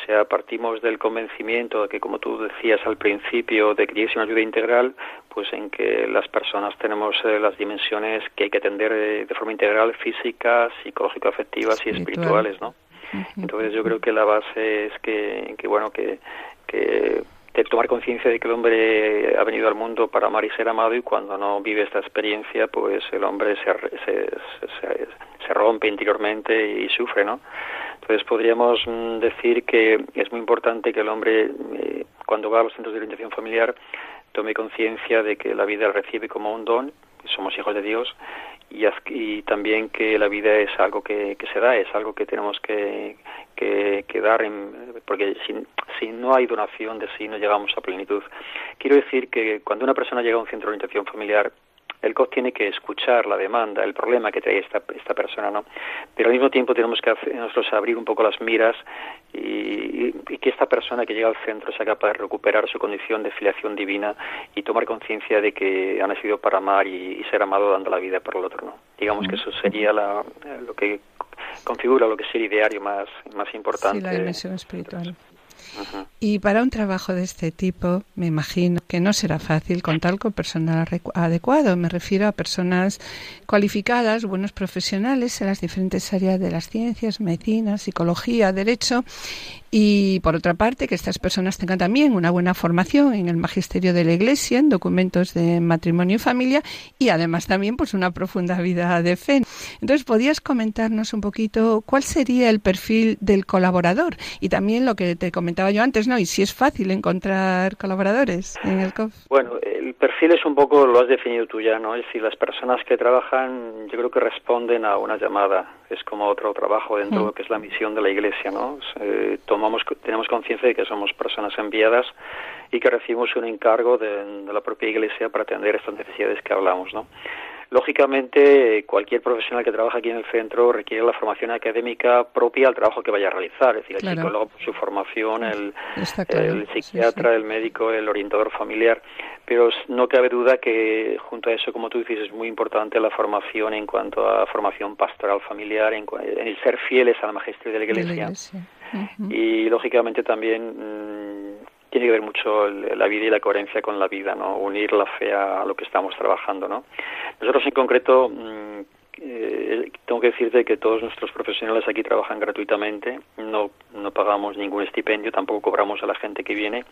O sea, partimos del convencimiento de que, como tú decías al principio, de que es una ayuda integral, pues en que las personas tenemos eh, las dimensiones que hay que atender eh, de forma integral, física, psicológico-afectivas y espirituales, ¿no? Entonces yo creo que la base es que, que bueno, que, que tomar conciencia de que el hombre ha venido al mundo para amar y ser amado y cuando no vive esta experiencia, pues el hombre se, se, se, rompe interiormente y sufre, ¿no? Entonces podríamos mm, decir que es muy importante que el hombre, eh, cuando va a los centros de orientación familiar, tome conciencia de que la vida recibe como un don, somos hijos de Dios, y, también que la vida es algo que, que se da, es algo que tenemos que, que, dar, porque si, si, no hay donación de sí no llegamos a plenitud. Quiero decir que cuando una persona llega a un centro de orientación familiar, el COF tiene que escuchar la demanda, el problema que trae esta, esta persona, ¿no? Pero al mismo tiempo tenemos que nosotros abrir un poco las miras y, que esta persona que llega al centro sea capaz de recuperar su condición de filiación divina y tomar conciencia de que ha nacido para amar y, ser amado dando la vida por el otro, ¿no? Digamos que eso sería la, lo que configura lo que es el ideario más, más importante. Sí, la dimensión espiritual. Y para un trabajo de este tipo, me imagino que no será fácil contar con personal adecuado. Me refiero a personas cualificadas, buenos profesionales en las diferentes áreas de las ciencias, medicina, psicología, derecho y por otra parte que estas personas tengan también una buena formación en el magisterio de la Iglesia, en documentos de matrimonio y familia y además también pues una profunda vida de fe. Entonces, ¿podías comentarnos un poquito cuál sería el perfil del colaborador y también lo que te comentaba yo antes, ¿no? Y si es fácil encontrar colaboradores en el COF. Bueno, el perfil es un poco lo has definido tú ya, ¿no? Es decir, las personas que trabajan, yo creo que responden a una llamada, es como otro trabajo dentro de lo que es la misión de la Iglesia, ¿no? Eh, tomamos, tenemos conciencia de que somos personas enviadas y que recibimos un encargo de, la propia Iglesia para atender estas necesidades que hablamos, ¿no? Lógicamente, cualquier profesional que trabaja aquí en el centro requiere la formación académica propia al trabajo que vaya a realizar, es decir, el psicólogo su formación, el, psiquiatra, el médico, el orientador familiar, pero no cabe duda que junto a eso, como tú dices, es muy importante la formación en cuanto a formación pastoral familiar, en, el ser fieles a la magisterio de la Iglesia. Y lógicamente también mm, tiene que ver mucho la vida y la coherencia con la vida, ¿no? Unir la fe a lo que estamos trabajando, ¿no? Nosotros en concreto mm, eh, tengo que decirte que todos nuestros profesionales aquí trabajan gratuitamente, no, no pagamos ningún estipendio, tampoco cobramos a la gente que viene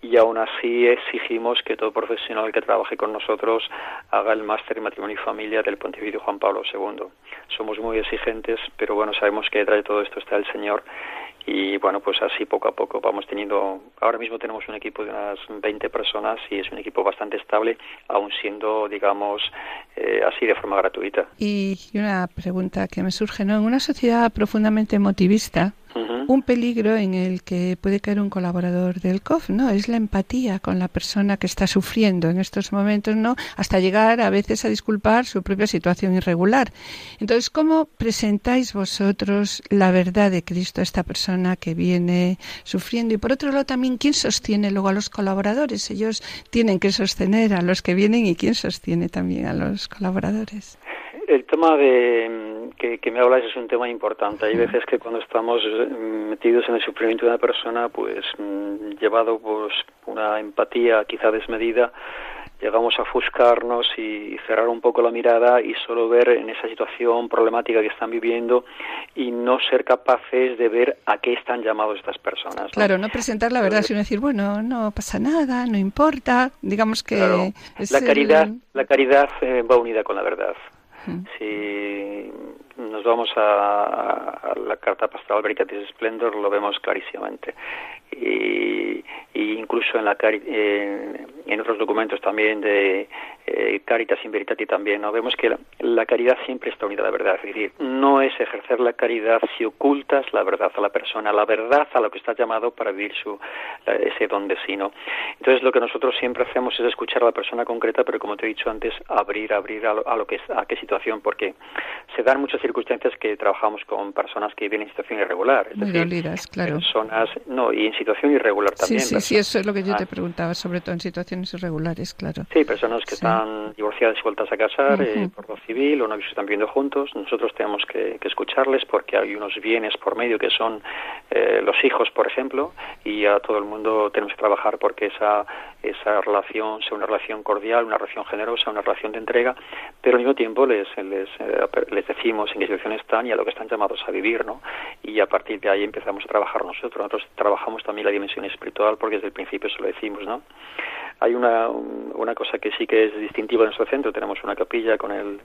y aún así exigimos que todo profesional que trabaje con nosotros haga el máster en matrimonio y familia del Pontificio Juan Pablo II. Somos muy exigentes, pero bueno, sabemos que detrás de todo esto está el Señor y bueno, pues así poco a poco vamos teniendo, ahora mismo tenemos un equipo de unas 20 personas y es un equipo bastante estable, aún siendo, digamos, eh, así de forma gratuita. Y una pregunta que me surge, ¿no? En una sociedad profundamente un peligro en el que puede caer un colaborador del COF, ¿no? Es la empatía con la persona que está sufriendo en estos momentos, ¿no? Hasta llegar a veces a disculpar su propia situación irregular. Entonces, ¿cómo presentáis vosotros la verdad de Cristo a esta persona que viene sufriendo? Y por otro lado, también, ¿quién sostiene luego a los colaboradores? Ellos tienen que sostener a los que vienen y quién sostiene también a los colaboradores. El tema de que, que, me hablas es un tema importante. Hay veces que cuando estamos eh, metidos en el sufrimiento de una persona, pues mm, llevado pues una empatía quizá desmedida, llegamos a ofuscarnos y cerrar un poco la mirada y solo ver en esa situación problemática que están viviendo y no ser capaces de ver a qué están llamados estas personas. Claro, no presentar la verdad, sino decir, bueno, no pasa nada, no importa, digamos que... la caridad, la caridad eh, va unida con la verdad. Si nos vamos a, la carta pastoral Veritatis Splendor, lo vemos clarísimamente. Y, incluso en, la, en, otros documentos también de eh, Caritas in Veritati también, ¿no? vemos que la, caridad siempre está unida a la verdad. Es decir, no es ejercer la caridad si ocultas la verdad a la persona, la verdad a lo que está llamado para vivir su, ese don de sí. ¿no? Entonces, lo que nosotros siempre hacemos es escuchar a la persona concreta, pero como te he dicho antes, abrir, abrir a lo, que a qué situación, porque se dan muchas circunstancias que trabajamos con personas que viven en situación irregular. Es Muy decir, claro. Personas, no, y en situación irregular también. Sí, sí, sí, eso es lo que yo te preguntaba, sobre todo en situaciones irregulares, claro. Sí, personas que están divorciadas y vueltas a casar eh, por lo civil o no están viviendo juntos. Nosotros tenemos que, escucharles porque hay unos bienes por medio que son eh, los hijos, por ejemplo, y a todo el mundo tenemos que trabajar porque esa, esa relación sea una relación cordial, una relación generosa, una relación de entrega, pero al mismo tiempo les, les, eh, les decimos en qué situación están y a lo que están llamados a vivir, ¿no? Y a partir de ahí empezamos a trabajar nosotros. Nosotros trabajamos también la dimensión espiritual porque desde el principio se lo decimos, ¿no? Hay una, una cosa que sí que es distintiva en nuestro centro. Tenemos una capilla con el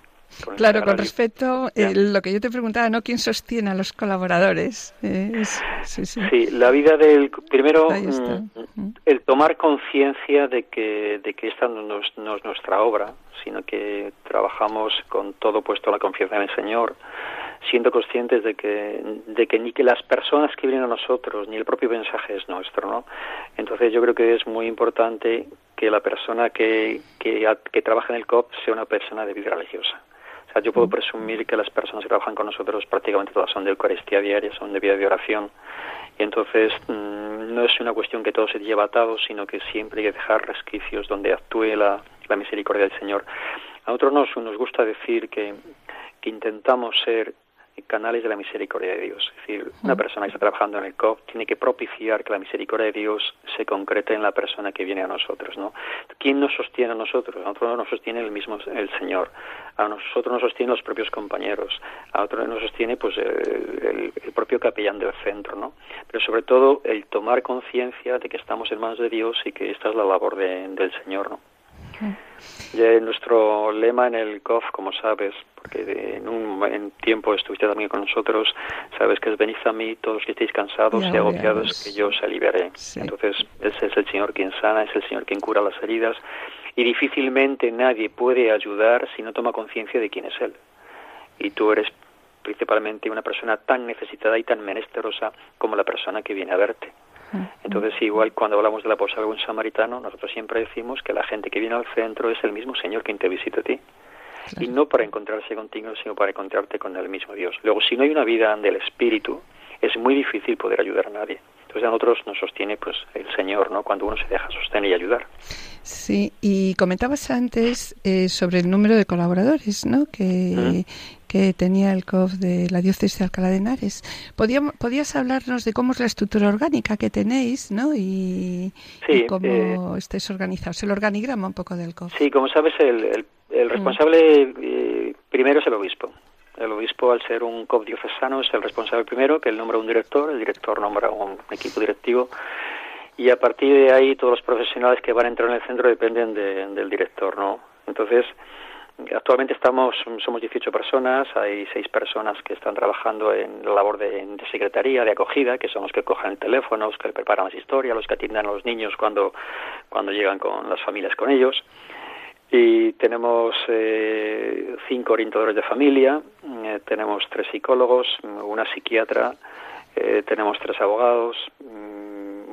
claro, con respecto a lo que yo te preguntaba, ¿no? ¿Quién sostiene a los colaboradores? sí, la vida del... Primero, mm, el tomar conciencia de que, de que esta no es, no es, nuestra obra, sino que trabajamos con todo puesto la confianza en el Señor, siendo conscientes de que, de que ni que las personas que vienen a nosotros, ni el propio mensaje es nuestro, ¿no? Entonces yo creo que es muy importante que la persona que, que, que trabaja en el COP sea una persona de vida religiosa. O sea, yo puedo presumir que las personas que trabajan con nosotros prácticamente todas son de Eucaristía diaria, son de vida de oración. Y entonces mm, no es una cuestión que todo se lleva atado, sino que siempre hay que dejar resquicios donde actúe la, la misericordia del Señor. A nosotros nos, nos gusta decir que, que intentamos ser canales de la misericordia de Dios. Es decir, una persona que está trabajando en el COP tiene que propiciar que la misericordia de Dios se concrete en la persona que viene a nosotros, ¿no? ¿Quién nos sostiene a nosotros? A nosotros nos sostiene el mismo el Señor. A nosotros nos sostienen los propios compañeros. A nosotros nos sostiene pues el, el, propio capellán del centro, ¿no? Pero sobre todo el tomar conciencia de que estamos en manos de Dios y que esta es la labor de, del Señor, ¿no? Ya nuestro lema en el COF, como sabes, porque en un en tiempo estuviste también con nosotros, sabes que es venid a mí todos que estéis cansados y agobiados, que yo os aliviaré. Entonces, ese es el Señor quien sana, es el Señor quien cura las heridas y difícilmente nadie puede ayudar si no toma conciencia de quién es Él. Y tú eres principalmente una persona tan necesitada y tan menesterosa como la persona que viene a verte. Entonces, igual cuando hablamos de la posada buen samaritano, nosotros siempre decimos que la gente que viene al centro es el mismo Señor quien te visita a ti. Y no para encontrarse contigo, sino para encontrarte con el mismo Dios. Luego, si no hay una vida del Espíritu, es muy difícil poder ayudar a nadie. Entonces, a nosotros nos sostiene pues el Señor, ¿no? Cuando uno se deja sostener y ayudar. Sí, y comentabas antes eh, sobre el número de colaboradores, ¿no? Que, que tenía el COF de la diócesis de Alcalá de Henares. ¿Podías hablarnos de cómo es la estructura orgánica que tenéis, ¿no? Y, cómo eh, estáis organizados, el organigrama un poco del COF. Sí, como sabes, el, el, responsable eh, primero es el obispo. El obispo, al ser un COF diocesano, es el responsable primero, que él nombra un director, el director nombra un equipo directivo y a partir de ahí todos los profesionales que van a entrar en el centro dependen del director, ¿no? Entonces, actualmente estamos, somos 18 personas, hay seis personas que están trabajando en la labor de, secretaría, de acogida, que son los que cogen el teléfono, los que preparan las historias, los que atienden a los niños cuando, cuando llegan con las familias con ellos. Y tenemos eh, cinco orientadores de familia, eh, tenemos tres psicólogos, una psiquiatra, eh, tenemos tres abogados,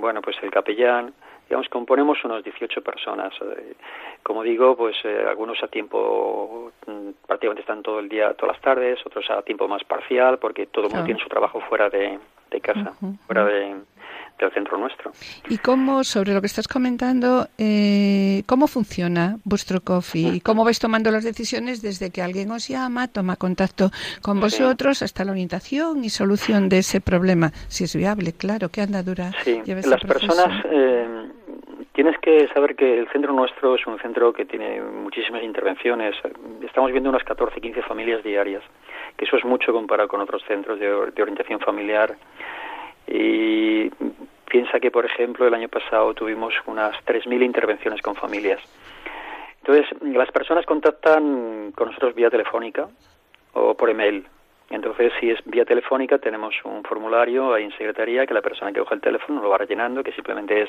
bueno, pues el capellán, digamos, componemos unos 18 personas. Eh, como digo, pues eh, algunos a tiempo, mm, prácticamente están todo el día, todas las tardes, otros a tiempo más parcial, porque todo el mundo tiene su trabajo fuera de, casa, fuera de, del centro nuestro. ¿Y cómo, sobre lo que estás comentando, eh, cómo funciona vuestro coffee? ¿Y cómo vais tomando las decisiones desde que alguien os llama, toma contacto con vosotros, hasta la orientación y solución de ese problema? Si es viable, claro, ¿qué andadura sí. Las personas... Eh, tienes que saber que el centro nuestro es un centro que tiene muchísimas intervenciones. Estamos viendo unas 14, 15 familias diarias, que eso es mucho comparado con otros centros de, de orientación familiar y piensa que, por ejemplo, el año pasado tuvimos unas 3.000 intervenciones con familias. Entonces, las personas contactan con nosotros vía telefónica o por email. Entonces, si es vía telefónica, tenemos un formulario ahí en secretaría que la persona que coge el teléfono lo va rellenando, que simplemente es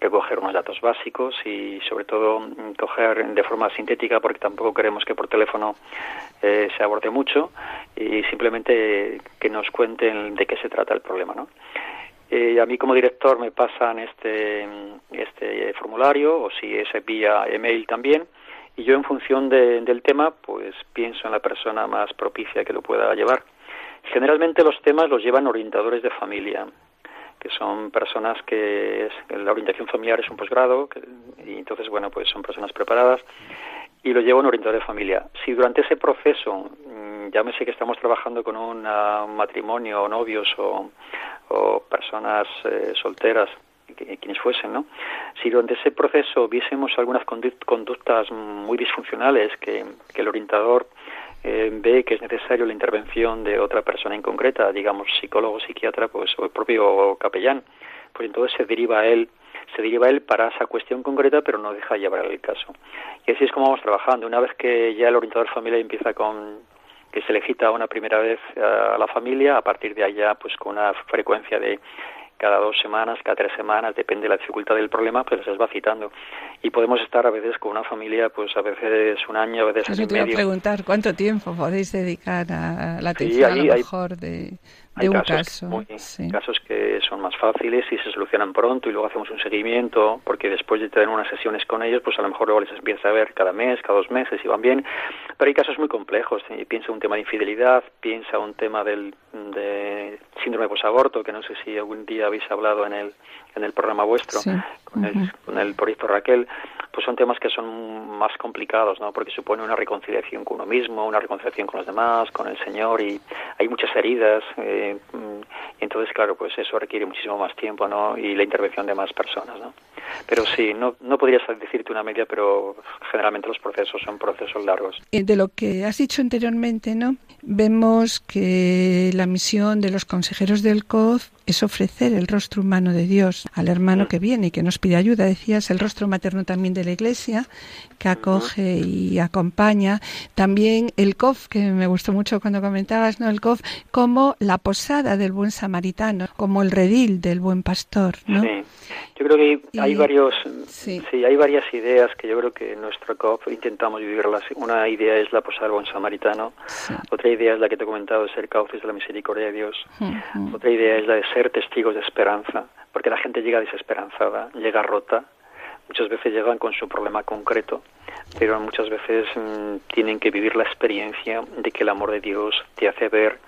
recoger unos datos básicos y, sobre todo, coger de forma sintética, porque tampoco queremos que por teléfono eh, se aborde mucho, y simplemente que nos cuenten de qué se trata el problema, ¿no? Eh, a mí como director me pasan este, este formulario, o si es vía email también, y yo en función del tema pues pienso en la persona más propicia que lo pueda llevar. Generalmente los temas los llevan orientadores de familia, que son personas que la orientación familiar es un posgrado y entonces bueno pues son personas preparadas y lo lleva un orientador de familia. Si durante ese proceso, mm, llámese que estamos trabajando con un matrimonio o novios o, personas eh, solteras quienes fuesen, ¿no? Si durante ese proceso viésemos algunas conductas muy disfuncionales que, el orientador eh, ve que es necesario la intervención de otra persona en concreta, digamos psicólogo, psiquiatra, pues o el propio capellán, pues entonces se deriva a él se deriva a él para esa cuestión concreta, pero no deja llevar el caso. Y así es como vamos trabajando. Una vez que ya el orientador familiar empieza con que se le cita una primera vez a la familia, a partir de allá, pues con una frecuencia de cada dos semanas, cada tres semanas, depende de la dificultad del problema, pues les va citando. Y podemos estar a veces con una familia, pues a veces un año, a veces Eso año te y iba a preguntar, ¿cuánto tiempo podéis dedicar a la Sí, atención ahí a lo mejor de Hay casos, caso? muy- Sí. casos que son más fáciles y se solucionan pronto y luego hacemos un seguimiento porque después de tener unas sesiones con ellos pues a lo mejor luego les empieza a ver cada mes, cada dos meses y van bien pero hay casos muy complejos y piensa un tema de infidelidad piensa un tema del de síndrome posaborto que no sé si algún día habéis hablado en el en el programa vuestro Sí. con, el, con el proyecto Raquel, pues son temas que son más complicados, ¿no? Porque supone una reconciliación con uno mismo, una reconciliación con los demás, con el Señor, y hay muchas heridas, eh, mm, entonces, claro, pues eso requiere muchísimo más tiempo, ¿no? Y la intervención de más personas, ¿no? Pero sí, no, no podría decirte una media, pero generalmente los procesos son procesos largos. De lo que has dicho anteriormente, ¿no? Vemos que la misión de los consejeros del COF es ofrecer el rostro humano de Dios al hermano que viene y que nos pide ayuda. Decías el rostro materno también de la Iglesia, que acoge y acompaña. También el COF, que me gustó mucho cuando comentabas, ¿no? El COF como la posada del buen samaritano, como el redil del buen pastor, ¿no? Sí. Yo creo que hay, Y- varios, sí. sí. hay varias ideas que yo creo que en nuestro COP intentamos vivirlas. Una idea es la posada del buen samaritano, otra idea es la que te he comentado de ser cauces de la misericordia de Dios, Ujú. otra idea es la de ser testigos de esperanza, porque la gente llega desesperanzada, llega rota, muchas veces llegan con su problema concreto, pero muchas veces mm, tienen que vivir la experiencia de que el amor de Dios te hace ver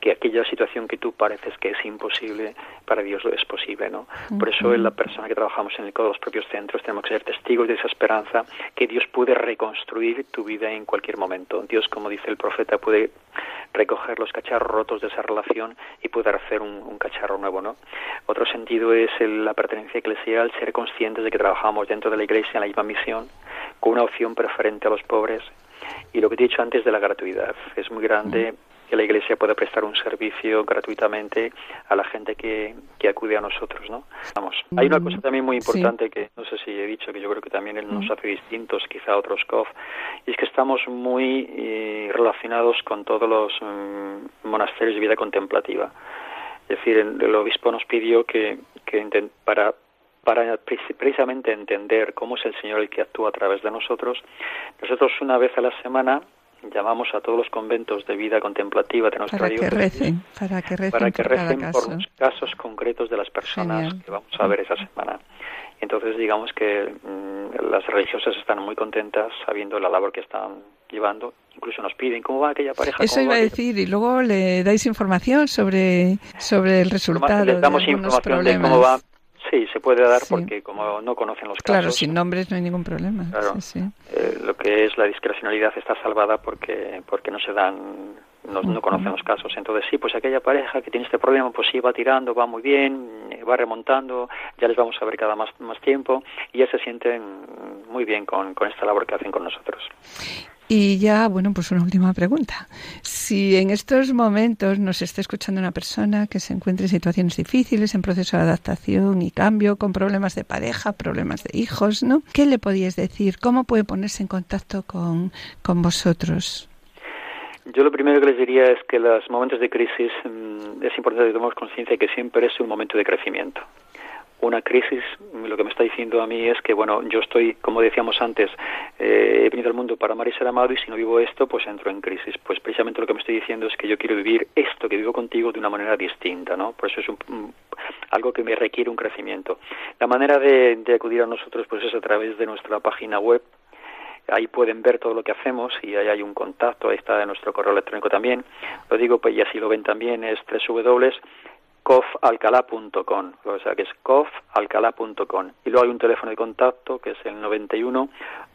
que aquella situación que tú pareces que es imposible, para Dios lo es posible, ¿no? Por eso en la persona que trabajamos en el de los propios centros tenemos que ser testigos de esa esperanza que Dios puede reconstruir tu vida en cualquier momento. Dios, como dice el profeta, puede recoger los cacharros rotos de esa relación y poder hacer un, cacharro nuevo, ¿no? Otro sentido es el- la pertenencia eclesial, ser conscientes de que trabajamos dentro de la iglesia en la misma misión, con una opción preferente a los pobres. Y lo que te he dicho antes de la gratuidad, es muy grande que la iglesia pueda prestar un servicio gratuitamente a la gente que, que acude a nosotros, ¿no? Vamos, hay una cosa también muy Sí. importante que no sé si he dicho, que yo creo que también él nos hace distintos quizá a otros COF, y es que estamos muy eh, relacionados con todos los mm, monasterios de vida contemplativa. Es decir, el, obispo nos pidió que, que para para preci- precisamente entender cómo es el Señor el que actúa a través de nosotros, nosotros una vez a la semana llamamos a todos los conventos de vida contemplativa de nuestra Para que recen, para que recen para que por recen caso. por los casos concretos de las personas Genial. que vamos a ver esa semana. Entonces, digamos que mm, las religiosas están muy contentas sabiendo la labor que están llevando. Incluso nos piden cómo va aquella pareja. Eso iba a aquella- decir, y luego le dais información sobre, sobre el resultado Les damos de información de problemas. cómo va. Sí, se puede dar Sí. porque como no conocen los casos, Claro, sin nombres no hay ningún problema. Claro. Sí, sí. eh, lo que es la discrecionalidad está salvada porque porque no se dan no, no conocen los casos entonces sí pues aquella pareja que tiene este problema pues sí va tirando va muy bien va remontando ya les vamos a ver cada más más tiempo y ya se sienten muy bien con, con esta labor que hacen con nosotros Y ya, bueno, pues una última pregunta. Si en estos momentos nos está escuchando una persona que se encuentre en situaciones difíciles, en proceso de adaptación y cambio, con problemas de pareja, problemas de hijos, ¿no? ¿Qué le podíais decir? ¿Cómo puede ponerse en contacto con, con vosotros? Yo lo primero que les diría es que los momentos de crisis mm, es importante que tomemos conciencia de que siempre es un momento de crecimiento. Una crisis, lo que me está diciendo a mí es que, bueno, yo estoy, como decíamos antes, eh, he venido al mundo para amar y ser amado y si no vivo esto, pues entro en crisis. Pues precisamente lo que me estoy diciendo es que yo quiero vivir esto que vivo contigo de una manera distinta, ¿no? Por eso es un, algo que me requiere un crecimiento. La manera de, de acudir a nosotros, pues es a través de nuestra página web, ahí pueden ver todo lo que hacemos y ahí hay un contacto, ahí está nuestro correo electrónico también. Lo digo, pues y así lo ven también, es www.cofalcalá.com, o sea que es cofalcalá.com. Y luego hay un teléfono de contacto que es el 91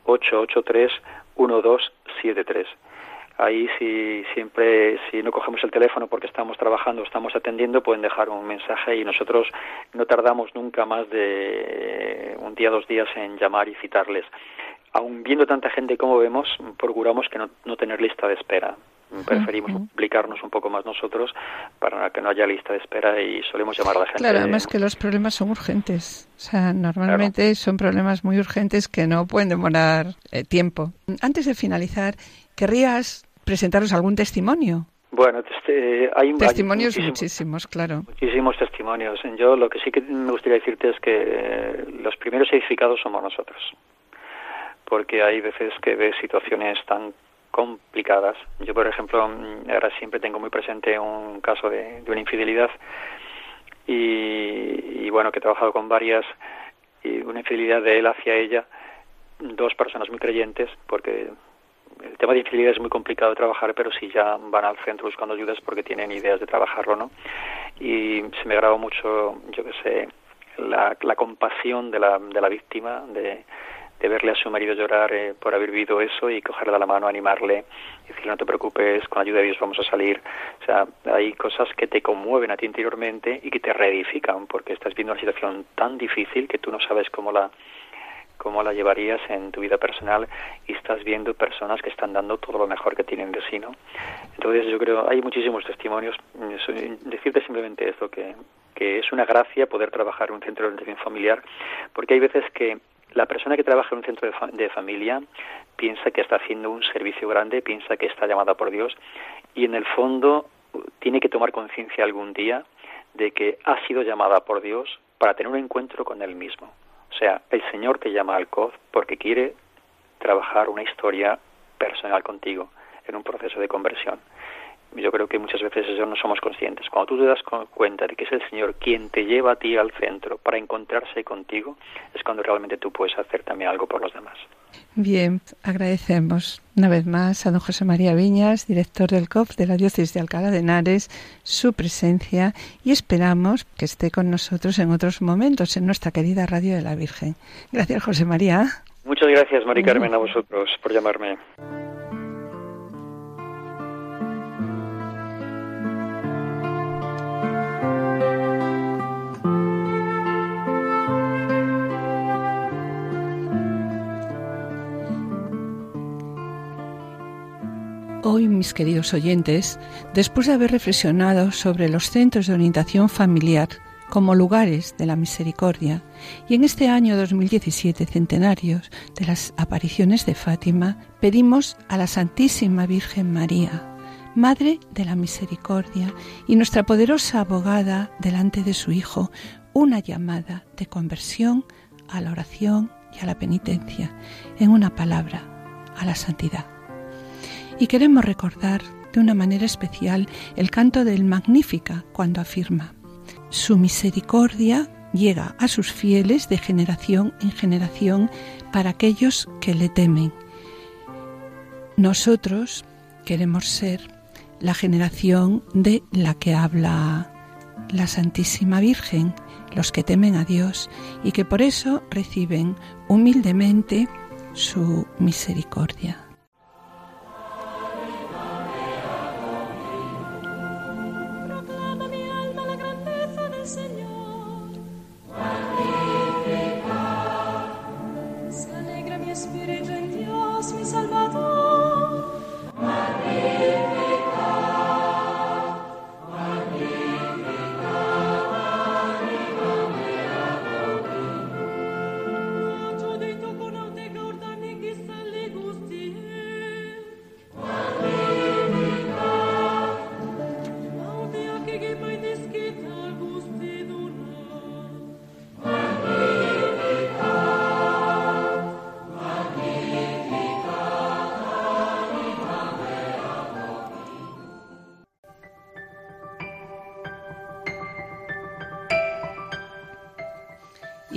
883 1273. Ahí si siempre, si no cogemos el teléfono porque estamos trabajando, estamos atendiendo, pueden dejar un mensaje y nosotros no tardamos nunca más de un día, dos días en llamar y citarles. Aun viendo tanta gente como vemos, procuramos que no, no tener lista de espera. Preferimos implicarnos un poco más nosotros para que no haya lista de espera y solemos llamar a la gente. Claro, además que los problemas son urgentes. O sea, normalmente son problemas muy urgentes que no pueden demorar eh, tiempo. Antes de finalizar, ¿querrías presentaros algún testimonio? Bueno, este, hay testimonios muchísimos, claro. Muchísimos testimonios. Yo lo que sí que me gustaría decirte es que eh, los primeros edificados somos nosotros, porque hay veces que ves situaciones tan complicadas. Yo, por ejemplo, mm, ahora siempre tengo muy presente un caso de, una infidelidad y, y, bueno, que he trabajado con varias y una infidelidad de él hacia ella, dos personas muy creyentes, porque el tema de infidelidad es muy complicado de trabajar, pero si ya van al centro buscando ayudas porque tienen ideas de trabajarlo, ¿no? Y se me grabó mucho, yo qué sé, la, compasión de la, de la víctima, de, de verle a su marido llorar eh, por haber vivido eso y cogerle de la mano, animarle, decirle no te preocupes, con la ayuda de Dios vamos a salir. O sea, hay cosas que te conmueven a ti interiormente y que te reedifican porque estás viendo una situación tan difícil que tú no sabes cómo la cómo la llevarías en tu vida personal y estás viendo personas que están dando todo lo mejor que tienen de sí, ¿no? Entonces yo creo, hay muchísimos testimonios. Decirte simplemente esto, que, que es una gracia poder trabajar en un centro de orientación familiar, porque hay veces que la persona que trabaja en un centro de, de, familia piensa que está haciendo un servicio grande, piensa que está llamada por Dios y en el fondo tiene que tomar conciencia algún día de que ha sido llamada por Dios para tener un encuentro con Él mismo. O sea, el Señor te llama al COD porque quiere trabajar una historia personal contigo en un proceso de conversión. Yo creo que muchas veces eso no somos conscientes. Cuando tú te das cuenta de que es el Señor quien te lleva a ti al centro para encontrarse contigo, es cuando realmente tú puedes hacer también algo por los demás. Bien, agradecemos una vez más a don José María Viñas, director del COF de la Diócesis de Alcalá de Henares, su presencia y esperamos que esté con nosotros en otros momentos en nuestra querida Radio de la Virgen. Gracias, José María. Muchas gracias, Mari Carmen, a vosotros por llamarme. Hoy, mis queridos oyentes, después de haber reflexionado sobre los centros de orientación familiar como lugares de la misericordia, y en este año 2017, centenarios de las apariciones de Fátima, pedimos a la Santísima Virgen María, Madre de la Misericordia y nuestra poderosa abogada delante de su Hijo, una llamada de conversión a la oración y a la penitencia, en una palabra, a la santidad. Y queremos recordar de una manera especial el canto del Magnífica cuando afirma, Su misericordia llega a sus fieles de generación en generación para aquellos que le temen. Nosotros queremos ser la generación de la que habla la Santísima Virgen, los que temen a Dios y que por eso reciben humildemente su misericordia.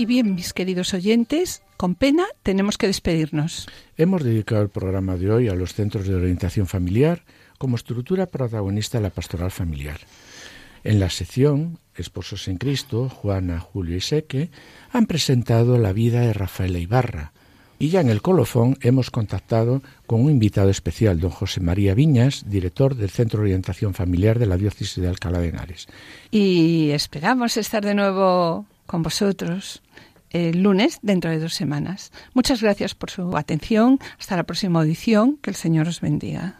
Y bien, mis queridos oyentes, con pena tenemos que despedirnos. Hemos dedicado el programa de hoy a los centros de orientación familiar como estructura protagonista de la pastoral familiar. En la sección Esposos en Cristo, Juana, Julio y Seque han presentado la vida de Rafaela Ibarra. Y ya en el colofón hemos contactado con un invitado especial, don José María Viñas, director del Centro de Orientación Familiar de la Diócesis de Alcalá de Henares. Y esperamos estar de nuevo con vosotros el lunes dentro de dos semanas. Muchas gracias por su atención. Hasta la próxima audición. Que el Señor os bendiga.